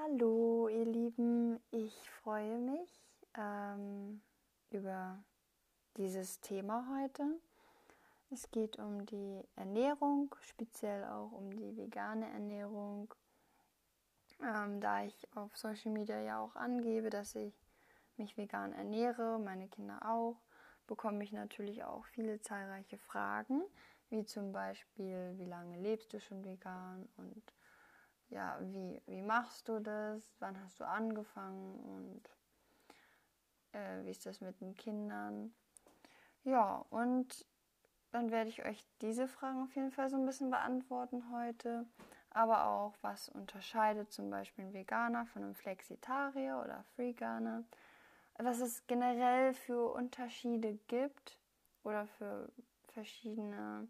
Hallo, ihr Lieben, ich freue mich ähm, über dieses Thema heute. Es geht um die Ernährung, speziell auch um die vegane Ernährung. Ähm, da ich auf Social Media ja auch angebe, dass ich mich vegan ernähre, meine Kinder auch, bekomme ich natürlich auch viele zahlreiche Fragen, wie zum Beispiel, wie lange lebst du schon vegan und ja, wie, wie machst du das, wann hast du angefangen und äh, wie ist das mit den Kindern. Ja, und dann werde ich euch diese Fragen auf jeden Fall so ein bisschen beantworten heute. Aber auch, was unterscheidet zum Beispiel ein Veganer von einem Flexitarier oder Freeganer. Was es generell für Unterschiede gibt oder für verschiedene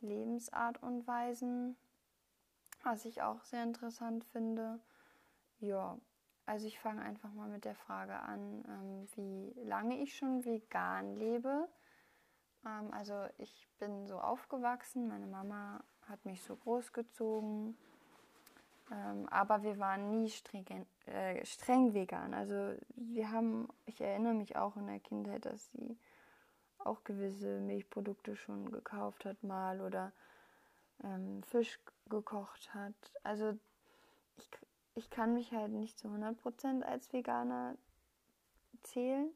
Lebensart und Weisen, was ich auch sehr interessant finde. Ja, also ich fange einfach mal mit der Frage an, ähm, wie lange ich schon vegan lebe. Ähm, also ich bin so aufgewachsen, meine Mama hat mich so großgezogen, ähm, aber wir waren nie streng, äh, streng vegan. Also wir haben, ich erinnere mich auch in der Kindheit, dass sie auch gewisse Milchprodukte schon gekauft hat mal oder ähm, Fisch gekocht hat. Also ich, ich kann mich halt nicht zu 100% als Veganer zählen,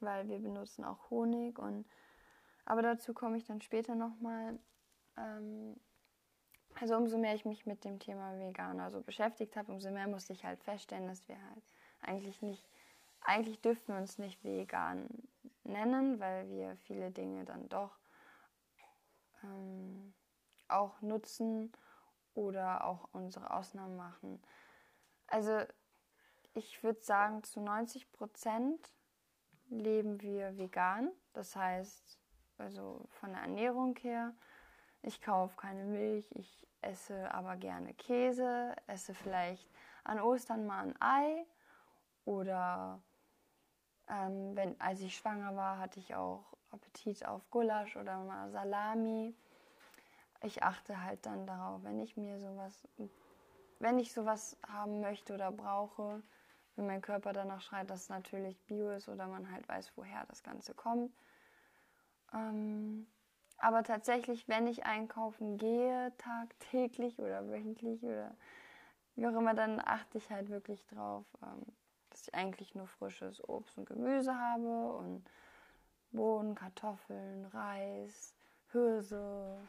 weil wir benutzen auch Honig und aber dazu komme ich dann später nochmal. Ähm, also umso mehr ich mich mit dem Thema Veganer so beschäftigt habe, umso mehr musste ich halt feststellen, dass wir halt eigentlich nicht, eigentlich dürften wir uns nicht vegan nennen, weil wir viele Dinge dann doch ähm, auch nutzen oder auch unsere Ausnahmen machen. Also ich würde sagen, zu 90 Prozent leben wir vegan. Das heißt, also von der Ernährung her, ich kaufe keine Milch, ich esse aber gerne Käse, esse vielleicht an Ostern mal ein Ei oder ähm, wenn, als ich schwanger war, hatte ich auch Appetit auf Gulasch oder mal Salami ich achte halt dann darauf, wenn ich mir sowas, wenn ich sowas haben möchte oder brauche, wenn mein Körper danach schreit, dass es natürlich Bio ist oder man halt weiß, woher das Ganze kommt. Ähm, aber tatsächlich, wenn ich einkaufen gehe, tagtäglich oder wöchentlich oder wie auch immer, dann achte ich halt wirklich drauf, ähm, dass ich eigentlich nur frisches Obst und Gemüse habe und Bohnen, Kartoffeln, Reis, Hirse,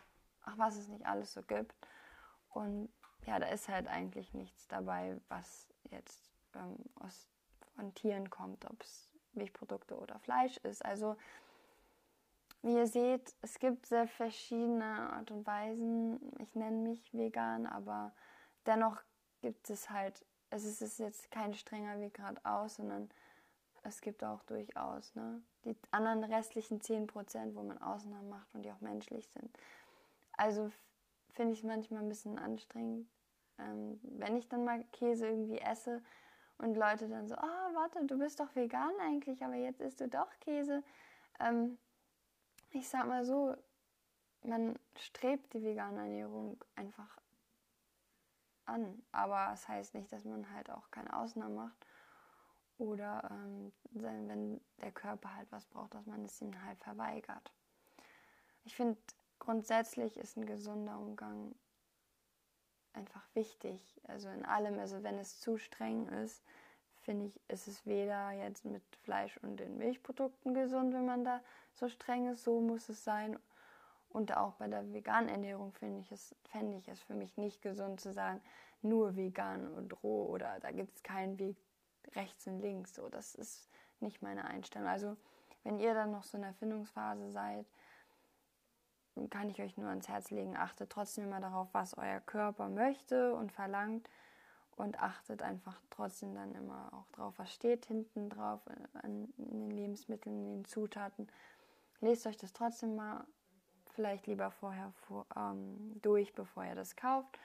ach was es nicht alles so gibt. Und ja, da ist halt eigentlich nichts dabei, was jetzt ähm, aus, von Tieren kommt, ob es Milchprodukte oder Fleisch ist. Also wie ihr seht, es gibt sehr verschiedene Art und Weisen. Ich nenne mich vegan, aber dennoch gibt es halt, es ist jetzt kein strenger Weg geradeaus, sondern es gibt auch durchaus ne, die anderen restlichen 10%, wo man Ausnahmen macht und die auch menschlich sind. Also finde ich es manchmal ein bisschen anstrengend, ähm, wenn ich dann mal Käse irgendwie esse und Leute dann so, ah, oh, warte, du bist doch vegan eigentlich, aber jetzt isst du doch Käse. Ähm, ich sag mal so, man strebt die vegane Ernährung einfach an, aber es das heißt nicht, dass man halt auch keine Ausnahmen macht oder ähm, wenn der Körper halt was braucht, dass man es ihm halt verweigert. Ich finde, grundsätzlich ist ein gesunder Umgang einfach wichtig. Also in allem, also wenn es zu streng ist, finde ich, ist es weder jetzt mit Fleisch und den Milchprodukten gesund, wenn man da so streng ist, so muss es sein. Und auch bei der veganen Ernährung finde ich es, fände ich es für mich nicht gesund zu sagen, nur vegan und roh oder da gibt es keinen Weg rechts und links. So, das ist nicht meine Einstellung. Also wenn ihr dann noch so in der Findungsphase seid, kann ich euch nur ans Herz legen, achtet trotzdem immer darauf, was euer Körper möchte und verlangt und achtet einfach trotzdem dann immer auch drauf, was steht hinten drauf in den Lebensmitteln, in den Zutaten. Lest euch das trotzdem mal vielleicht lieber vorher vor, ähm, durch, bevor ihr das kauft.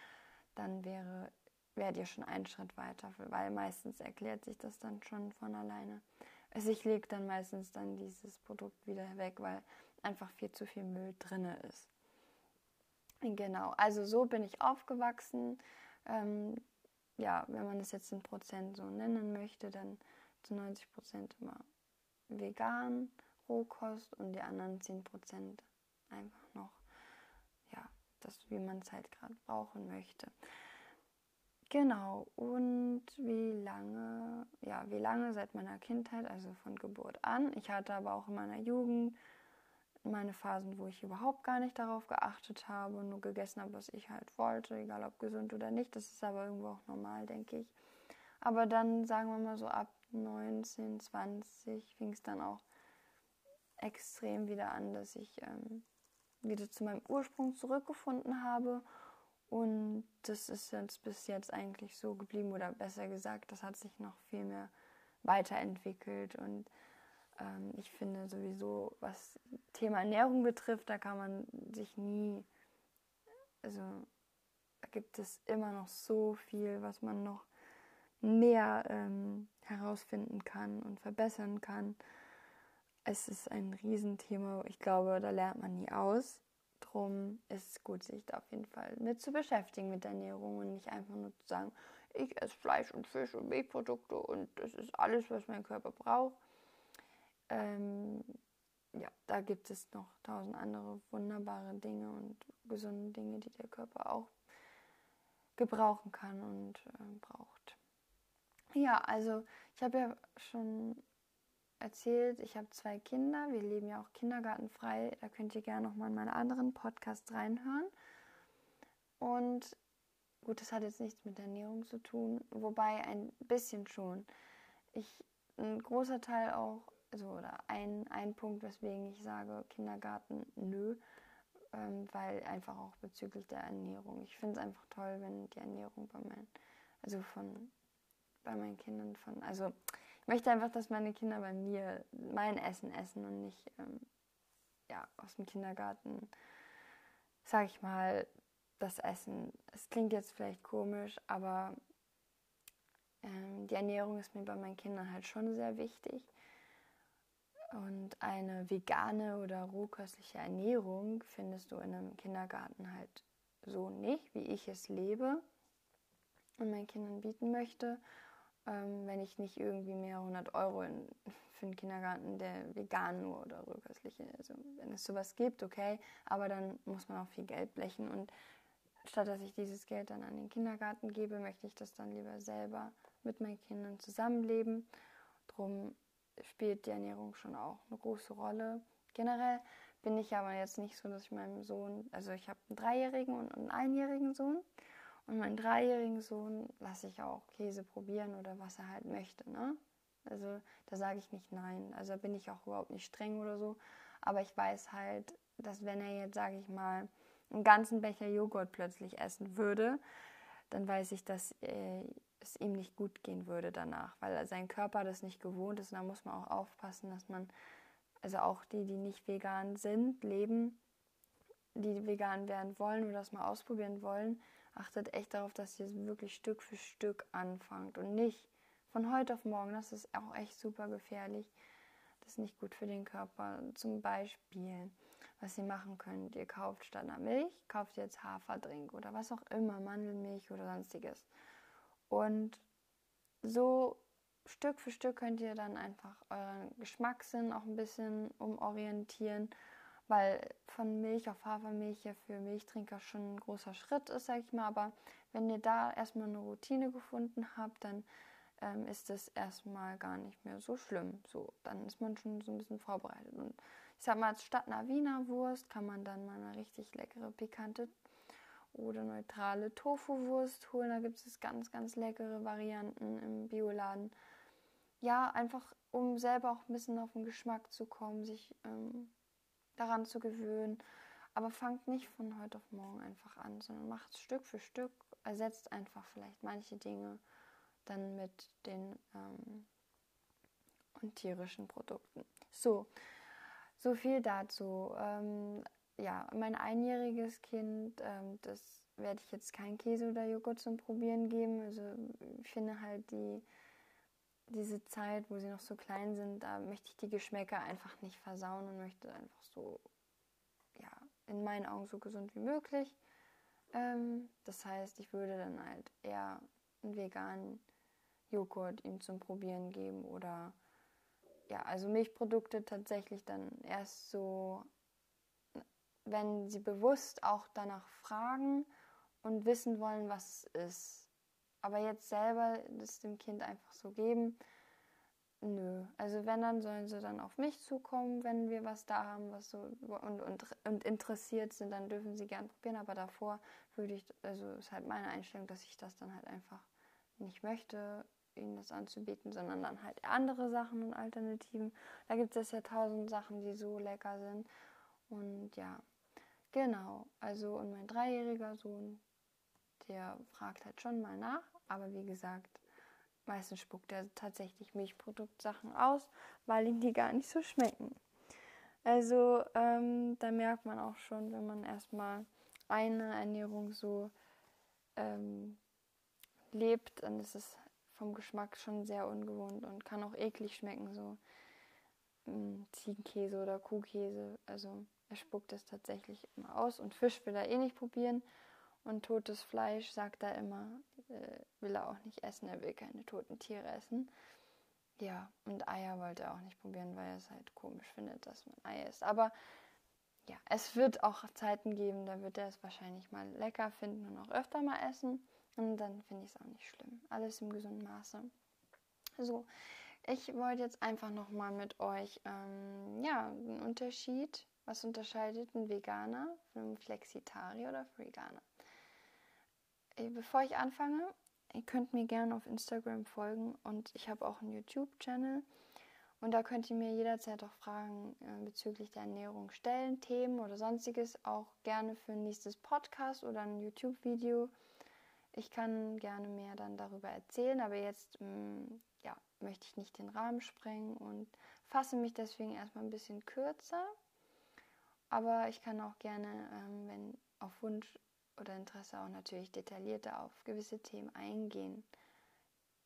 Dann wäre, wärt ihr schon einen Schritt weiter, weil meistens erklärt sich das dann schon von alleine. Also ich lege dann meistens dann dieses Produkt wieder weg, weil einfach viel zu viel Müll drin ist. Genau, also so bin ich aufgewachsen. Ähm, ja, wenn man es jetzt in Prozent so nennen möchte, dann zu 90 Prozent immer vegan, Rohkost und die anderen 10 Prozent einfach noch, ja, das, wie man es halt gerade brauchen möchte. Genau, und wie lange, ja, wie lange seit meiner Kindheit, also von Geburt an. Ich hatte aber auch in meiner Jugend meine Phasen, wo ich überhaupt gar nicht darauf geachtet habe, nur gegessen habe, was ich halt wollte, egal ob gesund oder nicht. Das ist aber irgendwo auch normal, denke ich. Aber dann, sagen wir mal so ab 19, 20 fing es dann auch extrem wieder an, dass ich ähm, wieder zu meinem Ursprung zurückgefunden habe. Und das ist jetzt bis jetzt eigentlich so geblieben, oder besser gesagt, das hat sich noch viel mehr weiterentwickelt und ähm, ich finde sowieso, was Thema Ernährung betrifft, da kann man sich nie, also da gibt es immer noch so viel, was man noch mehr ähm, herausfinden kann und verbessern kann. Es ist ein Riesenthema. Ich glaube, da lernt man nie aus. Drum ist es gut, sich da auf jeden Fall mit zu beschäftigen mit Ernährung und nicht einfach nur zu sagen, ich esse Fleisch und Fisch und Milchprodukte und das ist alles, was mein Körper braucht. Ähm, ja, da gibt es noch tausend andere wunderbare Dinge und gesunde Dinge, die der Körper auch gebrauchen kann und äh, braucht. Ja, also ich habe ja schon erzählt, ich habe zwei Kinder. Wir leben ja auch kindergartenfrei. Da könnt ihr gerne noch mal in meinen anderen Podcast reinhören. Und gut, das hat jetzt nichts mit Ernährung zu tun, wobei ein bisschen schon. Ich ein großer Teil auch also oder ein, ein Punkt, weswegen ich sage Kindergarten, nö, ähm, weil einfach auch bezüglich der Ernährung. Ich finde es einfach toll, wenn die Ernährung bei meinen, also von bei meinen Kindern von, also ich möchte einfach, dass meine Kinder bei mir mein Essen essen und nicht ähm, ja aus dem Kindergarten, sag ich mal, das Essen. Es klingt jetzt vielleicht komisch, aber ähm, die Ernährung ist mir bei meinen Kindern halt schon sehr wichtig. Und eine vegane oder rohköstliche Ernährung findest du in einem Kindergarten halt so nicht, wie ich es lebe und meinen Kindern bieten möchte. Ähm, wenn ich nicht irgendwie mehrere hundert Euro in, für einen Kindergarten, der vegan nur oder rohköstliche, also wenn es sowas gibt, okay, aber dann muss man auch viel Geld blechen und statt dass ich dieses Geld dann an den Kindergarten gebe, möchte ich das dann lieber selber mit meinen Kindern zusammenleben. Drum spielt die Ernährung schon auch eine große Rolle. Generell bin ich aber jetzt nicht so, dass ich meinem Sohn, also ich habe einen dreijährigen und einen einjährigen Sohn. Und meinen dreijährigen Sohn lasse ich auch Käse probieren oder was er halt möchte. Ne? Also da sage ich nicht nein. Also bin ich auch überhaupt nicht streng oder so. Aber ich weiß halt, dass wenn er jetzt, sage ich mal, einen ganzen Becher Joghurt plötzlich essen würde, dann weiß ich, dass äh, es ihm nicht gut gehen würde danach, weil sein Körper das nicht gewohnt ist. Und da muss man auch aufpassen, dass man, also auch die, die nicht vegan sind, leben, die vegan werden wollen oder das mal ausprobieren wollen, achtet echt darauf, dass ihr wirklich Stück für Stück anfangt und nicht von heute auf morgen. Das ist auch echt super gefährlich. Das ist nicht gut für den Körper. Zum Beispiel, was ihr machen könnt, ihr kauft statt einer Milch, kauft jetzt Haferdrink oder was auch immer, Mandelmilch oder sonstiges. Und so Stück für Stück könnt ihr dann einfach euren Geschmackssinn auch ein bisschen umorientieren, weil von Milch auf Hafermilch ja für Milchtrinker schon ein großer Schritt ist, sag ich mal. Aber wenn ihr da erstmal eine Routine gefunden habt, dann ähm, ist es erstmal gar nicht mehr so schlimm. So, dann ist man schon so ein bisschen vorbereitet. Und ich sag mal, statt einer Wiener Wurst kann man dann mal eine richtig leckere, pikante oder neutrale Tofu-Wurst holen. Da gibt es ganz, ganz leckere Varianten im Bioladen. Ja, einfach um selber auch ein bisschen auf den Geschmack zu kommen, sich ähm, daran zu gewöhnen. Aber fangt nicht von heute auf morgen einfach an, sondern macht es Stück für Stück, ersetzt einfach vielleicht manche Dinge dann mit den ähm, und tierischen Produkten. So, so viel dazu. Ähm, ja, mein einjähriges Kind, ähm, das werde ich jetzt kein Käse oder Joghurt zum Probieren geben. Also ich finde halt die diese Zeit, wo sie noch so klein sind, da möchte ich die Geschmäcker einfach nicht versauen und möchte einfach so, ja, in meinen Augen so gesund wie möglich. Ähm, das heißt, ich würde dann halt eher einen veganen Joghurt ihm zum Probieren geben oder ja, also Milchprodukte tatsächlich dann erst so, wenn sie bewusst auch danach fragen und wissen wollen, was es ist. Aber jetzt selber das dem Kind einfach so geben, nö. Also wenn, dann sollen sie dann auf mich zukommen, wenn wir was da haben, was so und, und, und interessiert sind, dann dürfen sie gern probieren. Aber davor würde ich, also ist halt meine Einstellung, dass ich das dann halt einfach nicht möchte, ihnen das anzubieten, sondern dann halt andere Sachen und Alternativen. Da gibt es ja tausend Sachen, die so lecker sind. Und ja, genau. Also, und mein dreijähriger Sohn, der fragt halt schon mal nach. Aber wie gesagt, meistens spuckt er tatsächlich Milchproduktsachen aus, weil ihm die gar nicht so schmecken. Also, ähm, da merkt man auch schon, wenn man erstmal eine Ernährung so ähm, lebt, dann ist es vom Geschmack schon sehr ungewohnt und kann auch eklig schmecken, so mm, Ziegenkäse oder Kuhkäse. Also er spuckt es tatsächlich immer aus und Fisch will er eh nicht probieren und totes Fleisch sagt er immer, äh, will er auch nicht essen, er will keine toten Tiere essen. Ja, und Eier wollte er auch nicht probieren, weil er es halt komisch findet, dass man Eier isst. Aber ja, es wird auch Zeiten geben, da wird er es wahrscheinlich mal lecker finden und auch öfter mal essen. Und dann finde ich es auch nicht schlimm. Alles im gesunden Maße. So, ich wollte jetzt einfach nochmal mit euch, ähm, ja, einen Unterschied, was unterscheidet ein Veganer von einem Flexitarier oder Veganer. Äh, bevor ich anfange, ihr könnt mir gerne auf Instagram folgen und ich habe auch einen YouTube-Channel. Und da könnt ihr mir jederzeit auch Fragen äh, bezüglich der Ernährung stellen, Themen oder sonstiges. Auch gerne für ein nächstes Podcast oder ein YouTube-Video. Ich kann gerne mehr dann darüber erzählen, aber jetzt mm, ja, möchte ich nicht den Rahmen sprengen und fasse mich deswegen erstmal ein bisschen kürzer. Aber ich kann auch gerne, ähm, wenn auf Wunsch oder Interesse auch natürlich detaillierter auf gewisse Themen eingehen.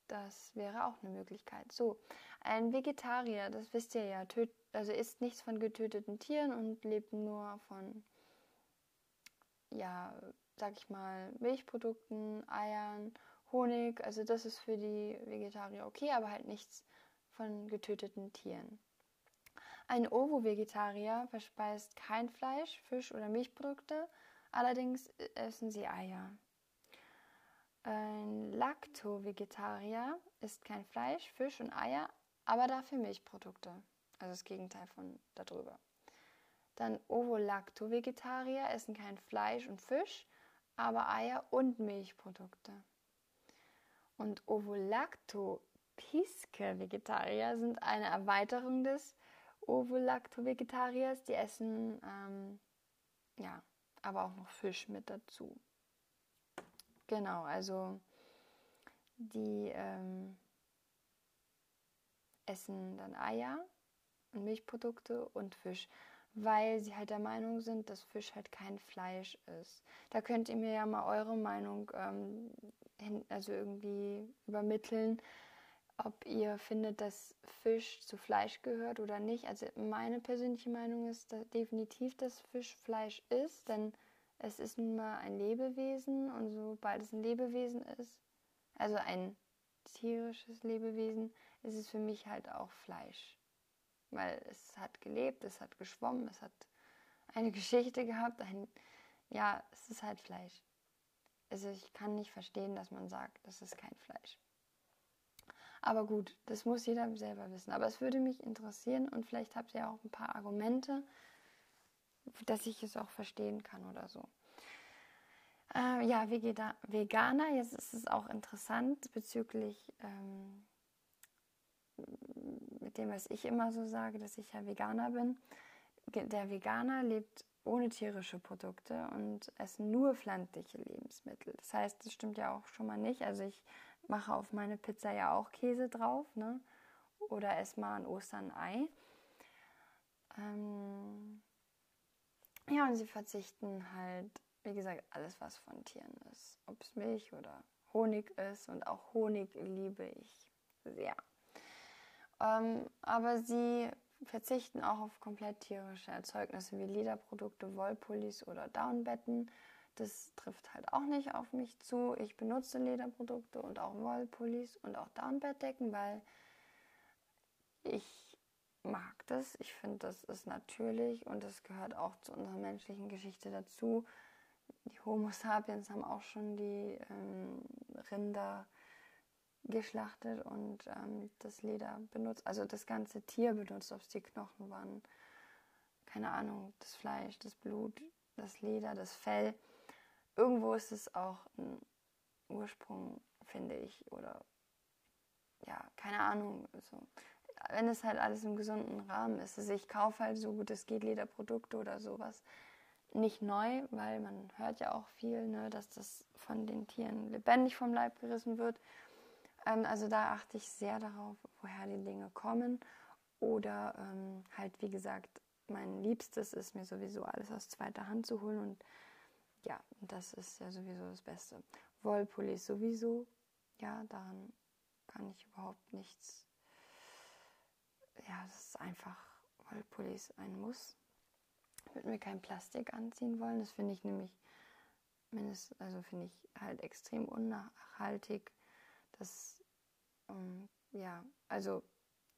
Das wäre auch eine Möglichkeit. So, ein Vegetarier, das wisst ihr ja, töt, also isst nichts von getöteten Tieren und lebt nur von ja, sag ich mal, Milchprodukten, Eiern, Honig. Also das ist für die Vegetarier okay, aber halt nichts von getöteten Tieren. Ein Ovo-Vegetarier verspeist kein Fleisch, Fisch oder Milchprodukte, allerdings essen sie Eier. Ein Lacto-Vegetarier isst kein Fleisch, Fisch und Eier, aber dafür Milchprodukte. Also das Gegenteil von darüber. Dann Ovo-Lacto-Vegetarier essen kein Fleisch und Fisch, aber Eier und Milchprodukte. Und Ovolacto-Piske-Vegetarier sind eine Erweiterung des Ovolacto-Vegetariers. Die essen ähm, ja, aber auch noch Fisch mit dazu. Genau, also die ähm, essen dann Eier und Milchprodukte und Fisch weil sie halt der Meinung sind, dass Fisch halt kein Fleisch ist. Da könnt ihr mir ja mal eure Meinung ähm, hin, also irgendwie übermitteln, ob ihr findet, dass Fisch zu Fleisch gehört oder nicht. Also meine persönliche Meinung ist dass definitiv, dass Fisch Fleisch ist, denn es ist nun mal ein Lebewesen und sobald es ein Lebewesen ist, also ein tierisches Lebewesen, ist es für mich halt auch Fleisch weil es hat gelebt, es hat geschwommen, es hat eine Geschichte gehabt, ein, ja, es ist halt Fleisch. Also ich kann nicht verstehen, dass man sagt, das ist kein Fleisch. Aber gut, das muss jeder selber wissen. Aber es würde mich interessieren und vielleicht habt ihr auch ein paar Argumente, dass ich es auch verstehen kann oder so. Äh, ja, Veganer, jetzt ist es auch interessant bezüglich ähm, mit dem, was ich immer so sage, dass ich ja Veganer bin. Der Veganer lebt ohne tierische Produkte und essen nur pflanzliche Lebensmittel. Das heißt, das stimmt ja auch schon mal nicht. Also ich mache auf meine Pizza ja auch Käse drauf, ne? Oder esse mal an Ostern Ei. Ähm ja, und sie verzichten halt, wie gesagt, alles, was von Tieren ist. Ob es Milch oder Honig ist. Und auch Honig liebe ich sehr. Ähm, aber sie verzichten auch auf komplett tierische Erzeugnisse wie Lederprodukte, Wollpullis oder Downbetten. Das trifft halt auch nicht auf mich zu. Ich benutze Lederprodukte und auch Wollpullis und auch Downbettdecken, weil ich mag das. Ich finde, das ist natürlich und das gehört auch zu unserer menschlichen Geschichte dazu. Die Homo sapiens haben auch schon die ähm, Rinder geschlachtet und ähm, das Leder benutzt, also das ganze Tier benutzt, ob es die Knochen waren, keine Ahnung, das Fleisch, das Blut, das Leder, das Fell. Irgendwo ist es auch ein Ursprung, finde ich, oder ja, keine Ahnung. Also, wenn es halt alles im gesunden Rahmen ist. Also ich kaufe halt so gut es geht Lederprodukte oder sowas. Nicht neu, weil man hört ja auch viel, ne, dass das von den Tieren lebendig vom Leib gerissen wird. Ähm, also da achte ich sehr darauf, woher die Dinge kommen. Oder ähm, halt, wie gesagt, mein Liebstes ist mir sowieso alles aus zweiter Hand zu holen. Und ja, das ist ja sowieso das Beste. Wollpullis sowieso. Ja, daran kann ich überhaupt nichts. Ja, das ist einfach Wollpullis ein Muss. Ich würde mir kein Plastik anziehen wollen. Das finde ich nämlich, also finde ich halt extrem unnachhaltig. Das, ähm, ja, also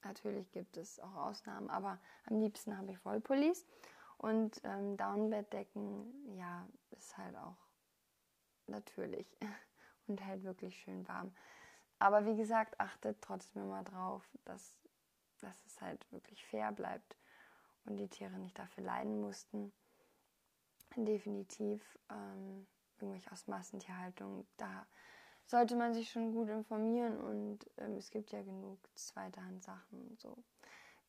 natürlich gibt es auch Ausnahmen, aber am liebsten habe ich Wollpullis. Und ähm, Downbettdecken, ja, ist halt auch natürlich und hält wirklich schön warm. Aber wie gesagt, achtet trotzdem immer drauf, dass, dass es halt wirklich fair bleibt und die Tiere nicht dafür leiden mussten. Definitiv ähm, irgendwelche aus Massentierhaltung, da sollte man sich schon gut informieren und ähm, es gibt ja genug Zweiterhand-Sachen und so.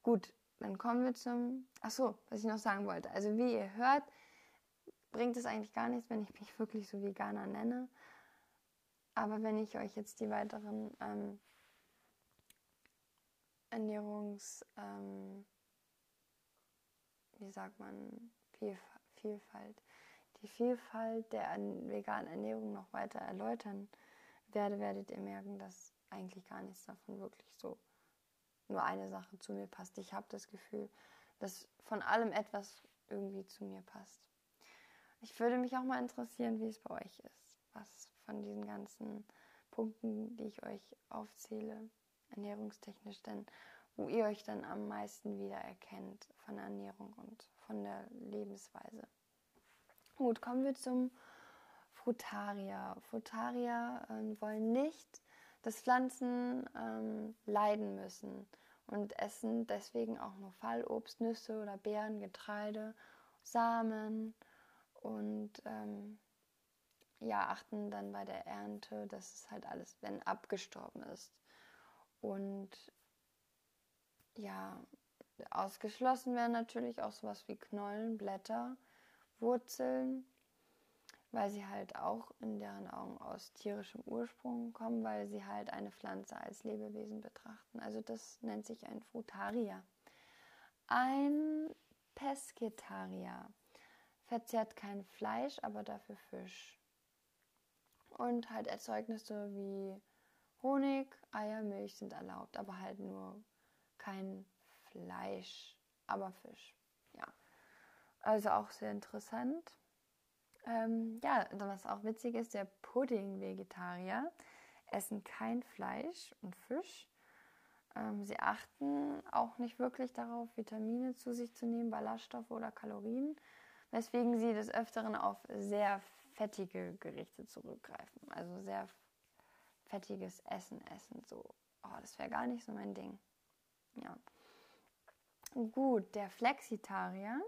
Gut, dann kommen wir zum. Ach so, was ich noch sagen wollte. Also wie ihr hört, bringt es eigentlich gar nichts, wenn ich mich wirklich so Veganer nenne. Aber wenn ich euch jetzt die weiteren ähm, Ernährungs, ähm, wie sagt man, Vielfalt, die Vielfalt der veganen Ernährung noch weiter erläutern werde, werdet ihr merken, dass eigentlich gar nichts davon wirklich so nur eine Sache zu mir passt. Ich habe das Gefühl, dass von allem etwas irgendwie zu mir passt. Ich würde mich auch mal interessieren, wie es bei euch ist, was von diesen ganzen Punkten, die ich euch aufzähle, ernährungstechnisch, denn wo ihr euch dann am meisten wiedererkennt von der Ernährung und von der Lebensweise. Gut, kommen wir zum Frutarier. Frutarier äh, wollen nicht, dass Pflanzen ähm, leiden müssen und essen deswegen auch nur Fallobst, Nüsse oder Beeren, Getreide, Samen und ähm, ja, achten dann bei der Ernte, dass es halt alles, wenn abgestorben ist. Und ja, ausgeschlossen werden natürlich auch sowas wie Knollen, Blätter, Wurzeln, weil sie halt auch in deren Augen aus tierischem Ursprung kommen, weil sie halt eine Pflanze als Lebewesen betrachten. Also das nennt sich ein Frutarier. Ein Pesketarier verzehrt kein Fleisch, aber dafür Fisch. Und halt Erzeugnisse wie Honig, Eier, Milch sind erlaubt, aber halt nur kein Fleisch, aber Fisch. Ja. Also auch sehr interessant. Ähm, ja, was auch witzig ist, der Pudding-Vegetarier essen kein Fleisch und Fisch. Ähm, sie achten auch nicht wirklich darauf, Vitamine zu sich zu nehmen, Ballaststoffe oder Kalorien, weswegen sie des Öfteren auf sehr fettige Gerichte zurückgreifen. Also sehr fettiges Essen essen. So, oh, das wäre gar nicht so mein Ding. Ja. Gut, der Flexitarier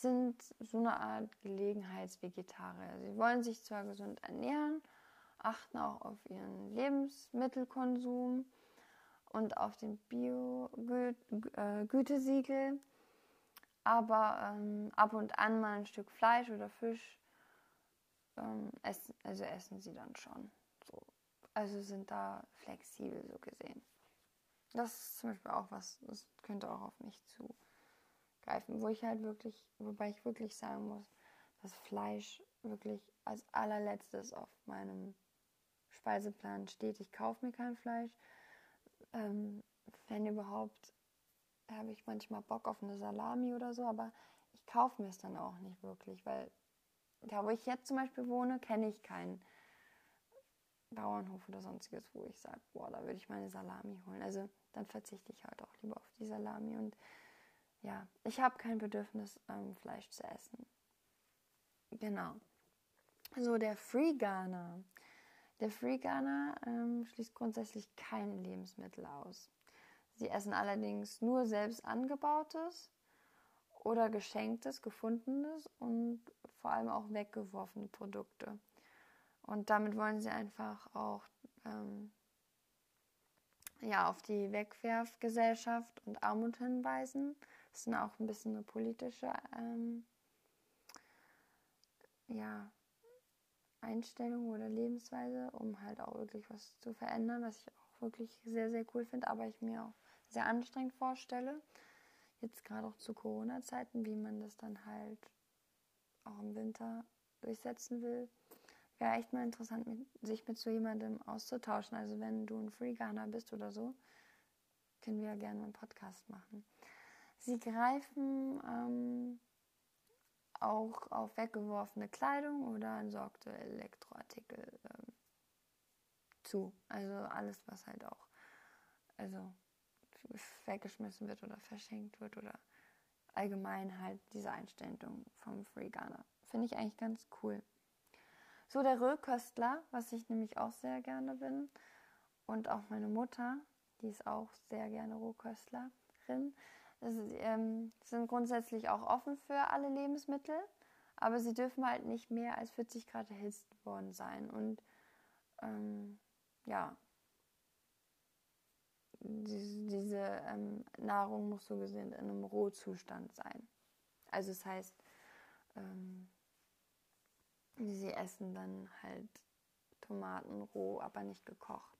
sind so eine Art Gelegenheitsvegetarier. Sie wollen sich zwar gesund ernähren, achten auch auf ihren Lebensmittelkonsum und auf den Bio-Gütesiegel, aber ähm, ab und an mal ein Stück Fleisch oder Fisch ähm, essen, also essen sie dann schon. So. Also sind da flexibel so gesehen. Das ist zum Beispiel auch was, das könnte auch auf mich zu greifen, wo ich halt wirklich, wobei ich wirklich sagen muss, dass Fleisch wirklich als allerletztes auf meinem Speiseplan steht. Ich kaufe mir kein Fleisch. Ähm, wenn überhaupt, habe ich manchmal Bock auf eine Salami oder so, aber ich kaufe mir es dann auch nicht wirklich, weil da, wo ich jetzt zum Beispiel wohne, kenne ich keinen Bauernhof oder sonstiges, wo ich sage, boah, da würde ich meine Salami holen. Also dann verzichte ich halt auch lieber auf die Salami. Und ja, ich habe kein Bedürfnis, ähm, Fleisch zu essen. Genau. So, der Freeganer. Der Freeganer ähm, schließt grundsätzlich keine Lebensmittel aus. Sie essen allerdings nur selbst angebautes oder geschenktes, gefundenes und vor allem auch weggeworfene Produkte. Und damit wollen sie einfach auch ähm, ja, auf die Wegwerfgesellschaft und Armut hinweisen. Das ist auch ein bisschen eine politische ähm, ja, Einstellung oder Lebensweise, um halt auch wirklich was zu verändern, was ich auch wirklich sehr, sehr cool finde, aber ich mir auch sehr anstrengend vorstelle. Jetzt gerade auch zu Corona-Zeiten, wie man das dann halt auch im Winter durchsetzen will wäre echt mal interessant, mit, sich mit so jemandem auszutauschen. Also wenn du ein Freeganer bist oder so, können wir ja gerne einen Podcast machen. Sie greifen ähm, auch auf weggeworfene Kleidung oder entsorgte Elektroartikel ähm, zu. Also alles, was halt auch also weggeschmissen wird oder verschenkt wird oder allgemein halt diese Einstellung vom Freeganer. Finde ich eigentlich ganz cool. So der Röhrköstler, was ich nämlich auch sehr gerne bin. Und auch meine Mutter, die ist auch sehr gerne Rohköstlerin. Das, ähm, sind grundsätzlich auch offen für alle Lebensmittel, aber sie dürfen halt nicht mehr als 40 Grad erhitzt worden sein. Und ähm, ja, diese, diese ähm, Nahrung muss so gesehen in einem Rohzustand sein. Also das heißt, ähm, Sie essen dann halt Tomaten roh, aber nicht gekocht.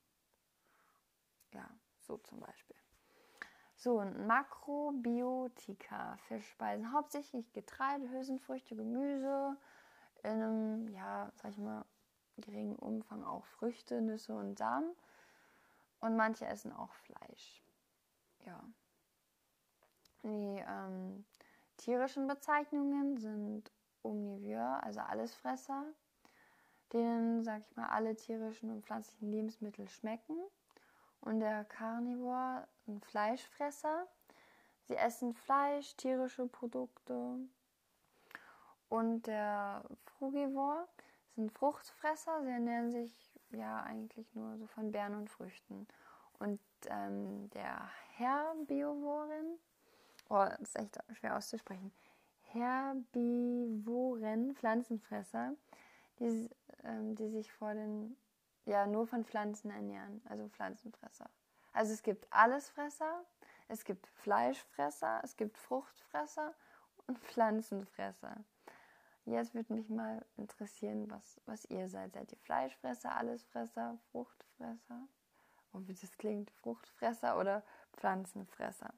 Ja, so zum Beispiel. So, Makrobiotika, Fischspeisen, hauptsächlich Getreide, Hülsenfrüchte, Gemüse, in einem, ja, sag ich mal, geringen Umfang auch Früchte, Nüsse und Samen. Und manche essen auch Fleisch. Ja. Die ähm, tierischen Bezeichnungen sind Omnivore, also Allesfresser, denen, sag ich mal, alle tierischen und pflanzlichen Lebensmittel schmecken. Und der Carnivore, ein Fleischfresser. Sie essen Fleisch, tierische Produkte. Und der Frugivore sind Fruchtfresser. Sie ernähren sich ja eigentlich nur so von Beeren und Früchten. Und ähm, der Herbiovorin, oh, das ist echt schwer auszusprechen, herbivoren Pflanzenfresser, die, ähm, die sich vor den, ja, nur von Pflanzen ernähren, also Pflanzenfresser. Also es gibt Allesfresser, es gibt Fleischfresser, es gibt Fruchtfresser und Pflanzenfresser. Jetzt würde mich mal interessieren, was, was ihr seid. Seid ihr Fleischfresser, Allesfresser, Fruchtfresser? Oh, wie das klingt, Fruchtfresser oder Pflanzenfresser?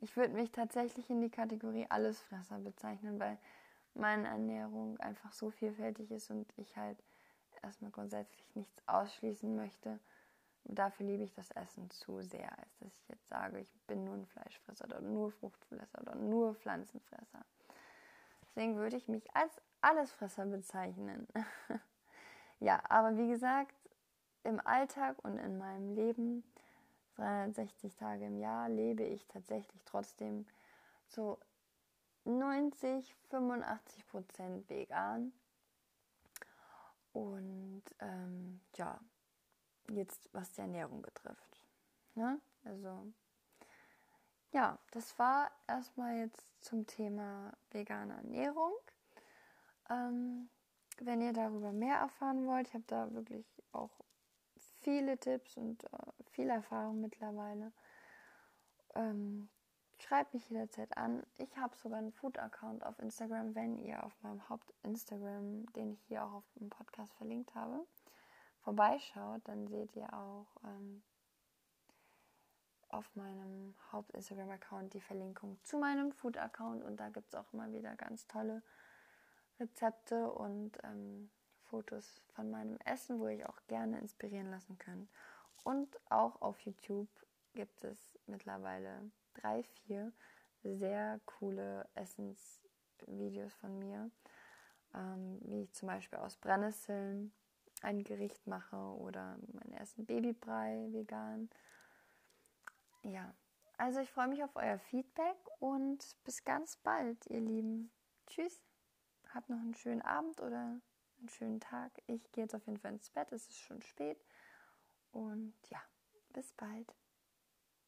Ich würde mich tatsächlich in die Kategorie Allesfresser bezeichnen, weil meine Ernährung einfach so vielfältig ist und ich halt erstmal grundsätzlich nichts ausschließen möchte. dafür liebe ich das Essen zu sehr, als dass ich jetzt sage, ich bin nur ein Fleischfresser oder nur Fruchtfresser oder nur Pflanzenfresser. Deswegen würde ich mich als Allesfresser bezeichnen. ja, aber wie gesagt, im Alltag und in meinem Leben 360 Tage im Jahr lebe ich tatsächlich trotzdem so 90, 85 Prozent vegan. Und ähm, ja, jetzt was die Ernährung betrifft. Ne? Also ja, das war erstmal jetzt zum Thema vegane Ernährung. Ähm, wenn ihr darüber mehr erfahren wollt, ich habe da wirklich auch viele Tipps und äh, viel Erfahrung mittlerweile. Ähm, schreibt mich jederzeit an. Ich habe sogar einen Food-Account auf Instagram, wenn ihr auf meinem Haupt-Instagram, den ich hier auch auf dem Podcast verlinkt habe, vorbeischaut, dann seht ihr auch ähm, auf meinem Haupt-Instagram-Account die Verlinkung zu meinem Food-Account und da gibt es auch immer wieder ganz tolle Rezepte und ähm, Fotos von meinem Essen, wo ich auch gerne inspirieren lassen könnt. Und auch auf YouTube gibt es mittlerweile drei, vier sehr coole Essensvideos von mir. ähm, wie ich zum Beispiel aus Brennnesseln ein Gericht mache oder meinen ersten Babybrei vegan. Ja, also ich freue mich auf euer Feedback und bis ganz bald, ihr Lieben. Tschüss. Habt noch einen schönen Abend oder einen schönen Tag. Ich gehe jetzt auf jeden Fall ins Bett, es ist schon spät. Und ja, bis bald.